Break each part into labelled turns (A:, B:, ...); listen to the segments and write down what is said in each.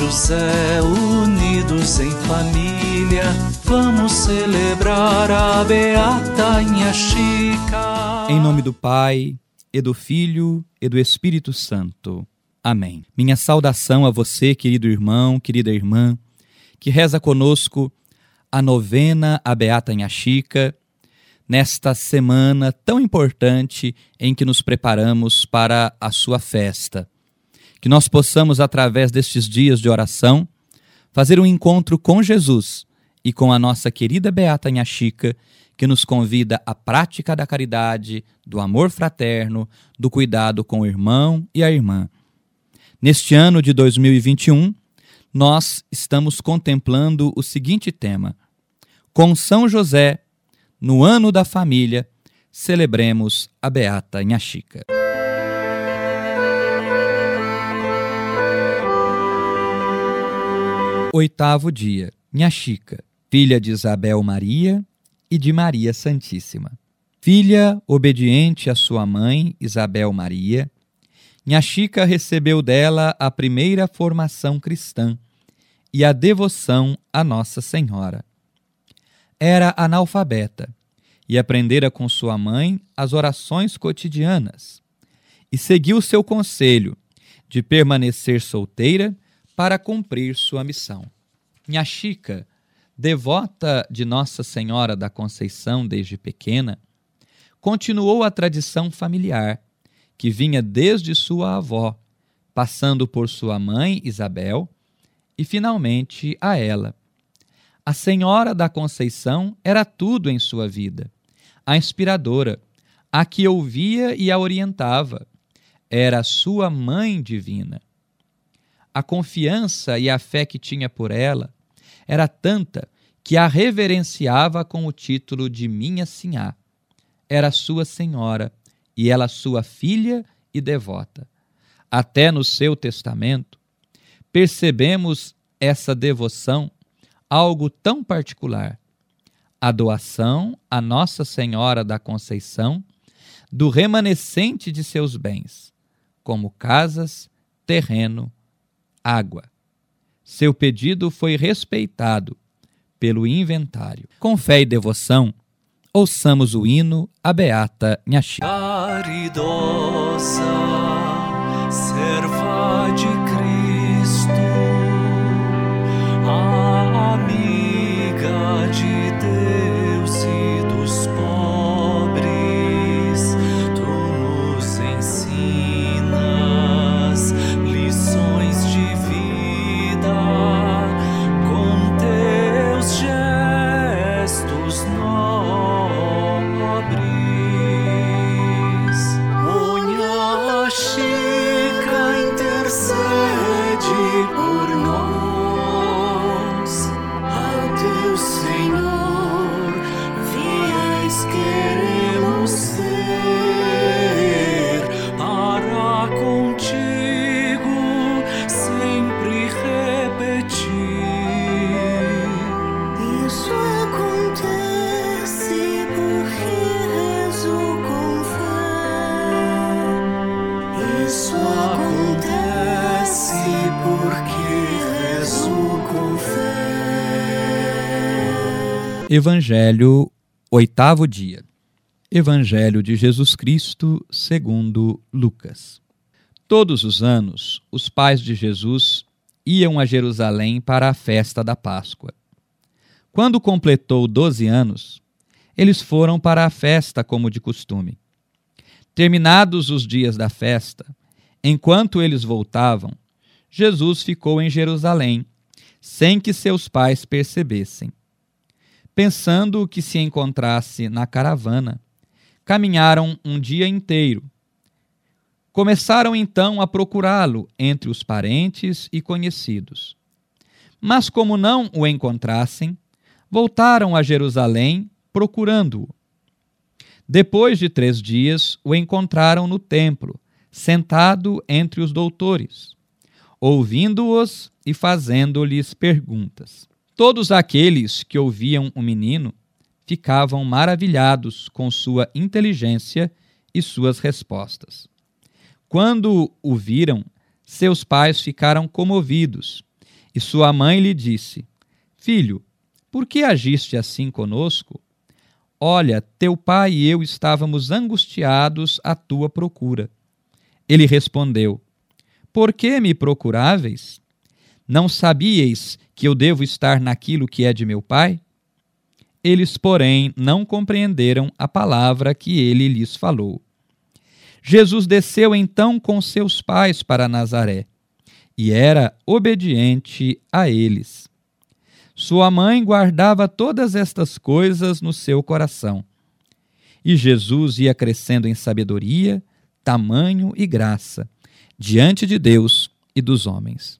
A: José, unidos em família, vamos celebrar a beata Inha Chica.
B: Em nome do Pai, e do Filho, e do Espírito Santo. Amém. Minha saudação a você, querido irmão, querida irmã, que reza conosco a novena a Beata Inha Chica, nesta semana tão importante em que nos preparamos para a sua festa que nós possamos, através destes dias de oração, fazer um encontro com Jesus e com a nossa querida Beata Inha Chica, que nos convida à prática da caridade, do amor fraterno, do cuidado com o irmão e a irmã. Neste ano de 2021, nós estamos contemplando o seguinte tema: Com São José, no ano da família, celebremos a Beata Inha Oitavo dia. Minha Chica, filha de Isabel Maria e de Maria Santíssima. Filha obediente à sua mãe, Isabel Maria, Minha Chica recebeu dela a primeira formação cristã e a devoção à Nossa Senhora. Era analfabeta e aprendera com sua mãe as orações cotidianas e seguiu seu conselho de permanecer solteira para cumprir sua missão. Minha Chica, devota de Nossa Senhora da Conceição desde pequena, continuou a tradição familiar, que vinha desde sua avó, passando por sua mãe Isabel e finalmente a ela. A Senhora da Conceição era tudo em sua vida, a inspiradora, a que ouvia e a orientava. Era sua mãe divina a confiança e a fé que tinha por ela era tanta que a reverenciava com o título de Minha Sinhá. Era sua senhora e ela sua filha e devota. Até no seu testamento, percebemos essa devoção algo tão particular. A doação a Nossa Senhora da Conceição do remanescente de seus bens, como casas, terreno água. Seu pedido foi respeitado pelo inventário. Com fé e devoção, ouçamos o hino A Beata Nhaxi.
A: Caridosa,
B: Evangelho, oitavo dia. Evangelho de Jesus Cristo, segundo Lucas. Todos os anos, os pais de Jesus iam a Jerusalém para a festa da Páscoa. Quando completou doze anos, eles foram para a festa como de costume. Terminados os dias da festa, enquanto eles voltavam, Jesus ficou em Jerusalém, sem que seus pais percebessem. Pensando que se encontrasse na caravana, caminharam um dia inteiro. Começaram então a procurá-lo entre os parentes e conhecidos. Mas, como não o encontrassem, voltaram a Jerusalém procurando-o. Depois de três dias, o encontraram no templo, sentado entre os doutores, ouvindo-os e fazendo-lhes perguntas. Todos aqueles que ouviam o menino ficavam maravilhados com sua inteligência e suas respostas. Quando o viram, seus pais ficaram comovidos E sua mãe lhe disse: Filho, por que agiste assim conosco? Olha, teu pai e eu estávamos angustiados à tua procura. Ele respondeu: Por que me procuráveis? Não sabíeis que eu devo estar naquilo que é de meu pai? Eles, porém, não compreenderam a palavra que ele lhes falou. Jesus desceu então com seus pais para Nazaré e era obediente a eles. Sua mãe guardava todas estas coisas no seu coração. E Jesus ia crescendo em sabedoria, tamanho e graça, diante de Deus e dos homens.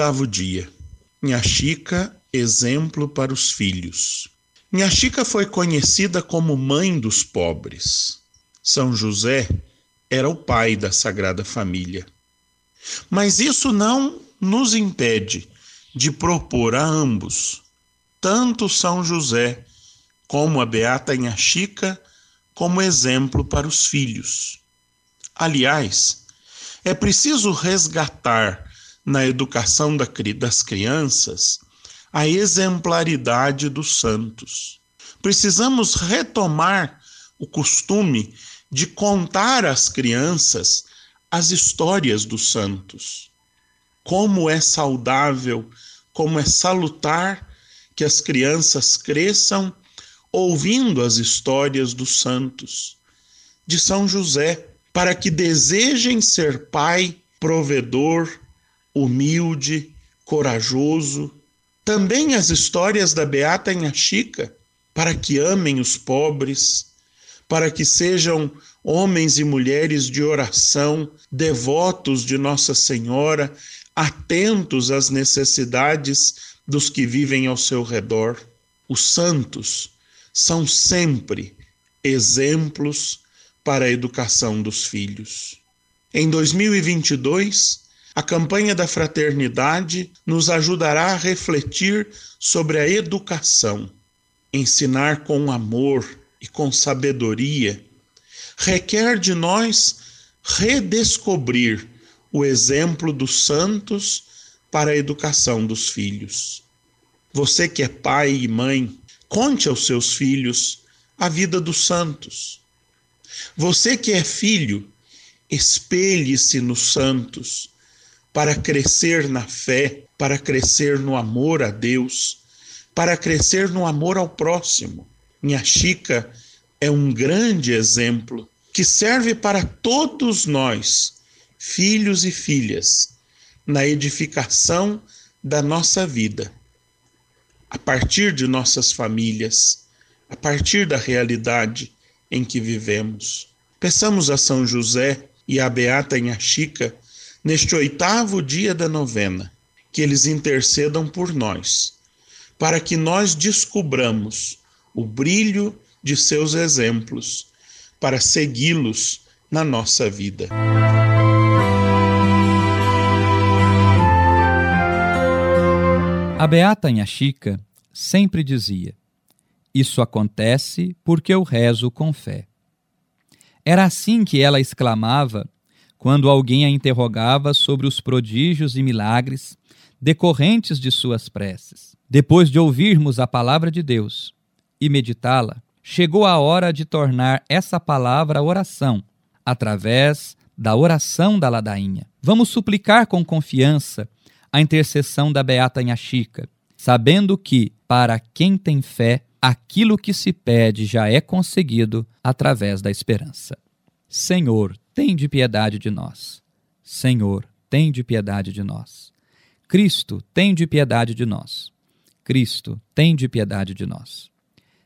C: Oitavo dia. Minha Chica, exemplo para os filhos. Minha Chica foi conhecida como mãe dos pobres. São José era o pai da Sagrada Família. Mas isso não nos impede de propor a ambos, tanto São José como a Beata Inha Chica, como exemplo para os filhos. Aliás, é preciso resgatar na educação das crianças a exemplaridade dos santos. Precisamos retomar o costume de contar às crianças as histórias dos santos. Como é saudável, como é salutar que as crianças cresçam ouvindo as histórias dos santos, de São José, para que desejem ser pai, provedor, humilde, corajoso. Também as histórias da Beata Inha Chica, para que amem os pobres, para que sejam homens e mulheres de oração, devotos de Nossa Senhora, atentos às necessidades dos que vivem ao seu redor. Os santos são sempre exemplos para a educação dos filhos. Em 2022, a campanha da fraternidade nos ajudará a refletir sobre a educação. Ensinar com amor e com sabedoria requer de nós redescobrir o exemplo dos santos para a educação dos filhos. Você que é pai e mãe, conte aos seus filhos a vida dos santos. Você que é filho, espelhe-se nos santos para crescer na fé, para crescer no amor a Deus, para crescer no amor ao próximo. Minha Chica é um grande exemplo que serve para todos nós, filhos e filhas, na edificação da nossa vida, a partir de nossas famílias, a partir da realidade em que vivemos. Peçamos a São José e a Beata Inha Chica neste oitavo dia da novena, que eles intercedam por nós, para que nós descubramos o brilho de seus exemplos, para segui-los na nossa vida.
B: A Beata Inha Chica sempre dizia: Isso acontece porque eu rezo com fé. Era assim que ela exclamava quando alguém a interrogava sobre os prodígios e milagres decorrentes de suas preces. Depois de ouvirmos a palavra de Deus e meditá-la, chegou a hora de tornar essa palavra oração, através da oração da ladainha. Vamos suplicar com confiança a intercessão da Beata Inha Chica, sabendo que, para quem tem fé, aquilo que se pede já é conseguido através da esperança. Senhor, tem de piedade de nós. Senhor, tem de piedade de nós. Cristo, tem de piedade de nós. Cristo, tem de piedade de nós.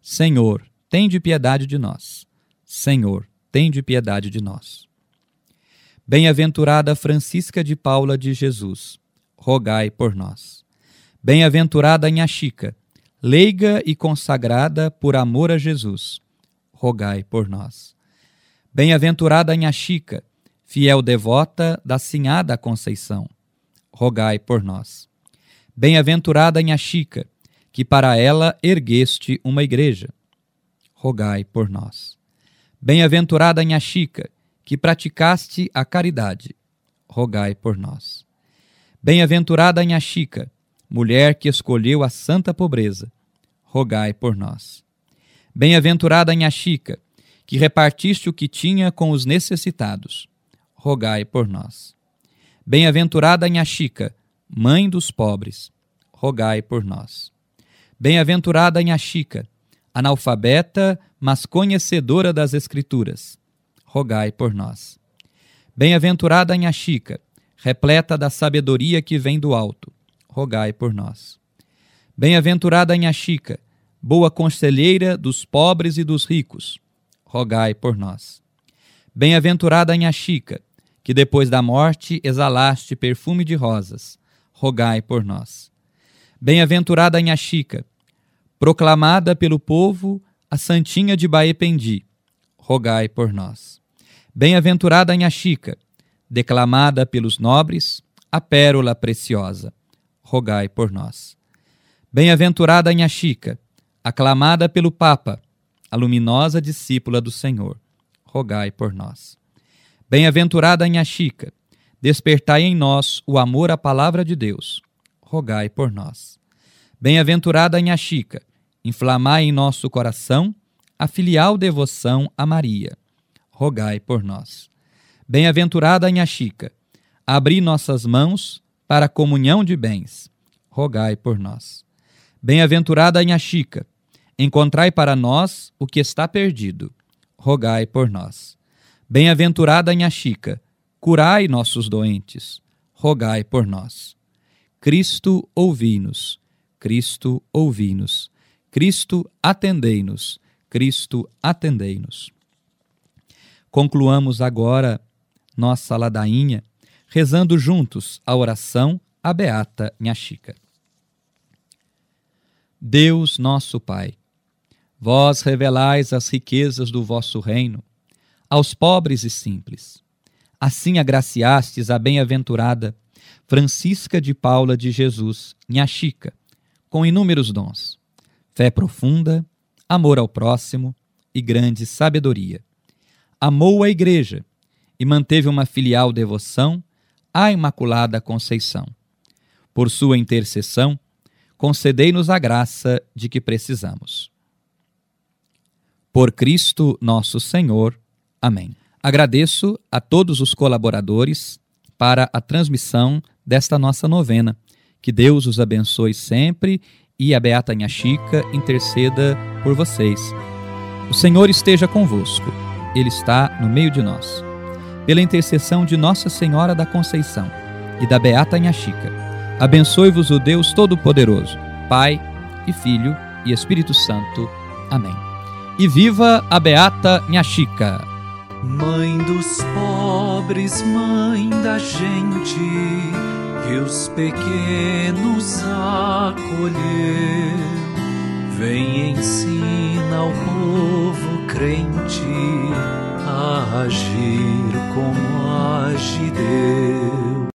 B: Senhor, tem de piedade de nós. Senhor, tem de piedade de nós. Bem-aventurada Francisca de Paula de Jesus, rogai por nós. Bem-aventurada Nha Chica, leiga e consagrada por amor a Jesus, rogai por nós. Bem-aventurada Nha Chica, fiel devota da Sinhada Conceição, rogai por nós. Bem-aventurada Nha Chica, que para ela ergueste uma igreja, rogai por nós. Bem-aventurada Nha Chica, que praticaste a caridade, rogai por nós. Bem-aventurada Nha Chica, mulher que escolheu a santa pobreza, rogai por nós. Bem-aventurada Nha Chica, que repartiste o que tinha com os necessitados, rogai por nós. Bem-aventurada Nha Chica, mãe dos pobres, rogai por nós. Bem-aventurada Nha Chica, analfabeta, mas conhecedora das Escrituras, rogai por nós. Bem-aventurada Nha Chica, repleta da sabedoria que vem do alto, rogai por nós. Bem-aventurada Nha Chica, boa conselheira dos pobres e dos ricos, rogai por nós. Bem-aventurada Nha Chica, que depois da morte exalaste perfume de rosas, rogai por nós. Bem-aventurada Nha Chica, proclamada pelo povo a Santinha de Baependi, rogai por nós. Bem-aventurada Nha Chica, declamada pelos nobres, a pérola preciosa, rogai por nós. Bem-aventurada Nha Chica, aclamada pelo Papa, a luminosa discípula do Senhor, rogai por nós. Bem-aventurada Nha Chica, despertai em nós o amor à palavra de Deus, rogai por nós. Bem-aventurada Nha Chica, inflamai em nosso coração a filial devoção a Maria, rogai por nós. Bem-aventurada Nha Chica, abri nossas mãos para a comunhão de bens, rogai por nós. Bem-aventurada Nha Chica, encontrai para nós o que está perdido, rogai por nós. Bem-aventurada Nha Chica, curai nossos doentes, rogai por nós. Cristo, ouvi-nos. Cristo, ouvi-nos. Cristo, atendei-nos. Cristo, atendei-nos. Concluamos agora nossa ladainha rezando juntos a oração à Beata Nha Chica. Deus nosso Pai, vós revelais as riquezas do vosso reino aos pobres e simples. Assim agraciastes a bem-aventurada Francisca de Paula de Jesus, Nha Chica, com inúmeros dons, fé profunda, amor ao próximo e grande sabedoria. Amou a Igreja e manteve uma filial devoção à Imaculada Conceição. Por sua intercessão, concedei-nos a graça de que precisamos. Por Cristo nosso Senhor. Amém. Agradeço a todos os colaboradores para a transmissão desta nossa novena. Que Deus os abençoe sempre e a Beata Nha Chica interceda por vocês. O Senhor esteja convosco, Ele está no meio de nós. Pela intercessão de Nossa Senhora da Conceição e da Beata Nha Chica, Abençoe-vos o Deus Todo-Poderoso, Pai e Filho e Espírito Santo. Amém. E viva a Beata Nha Chica.
A: Mãe dos pobres, mãe da gente, que os pequenos acolher. Vem ensina ao povo crente a agir como age Deus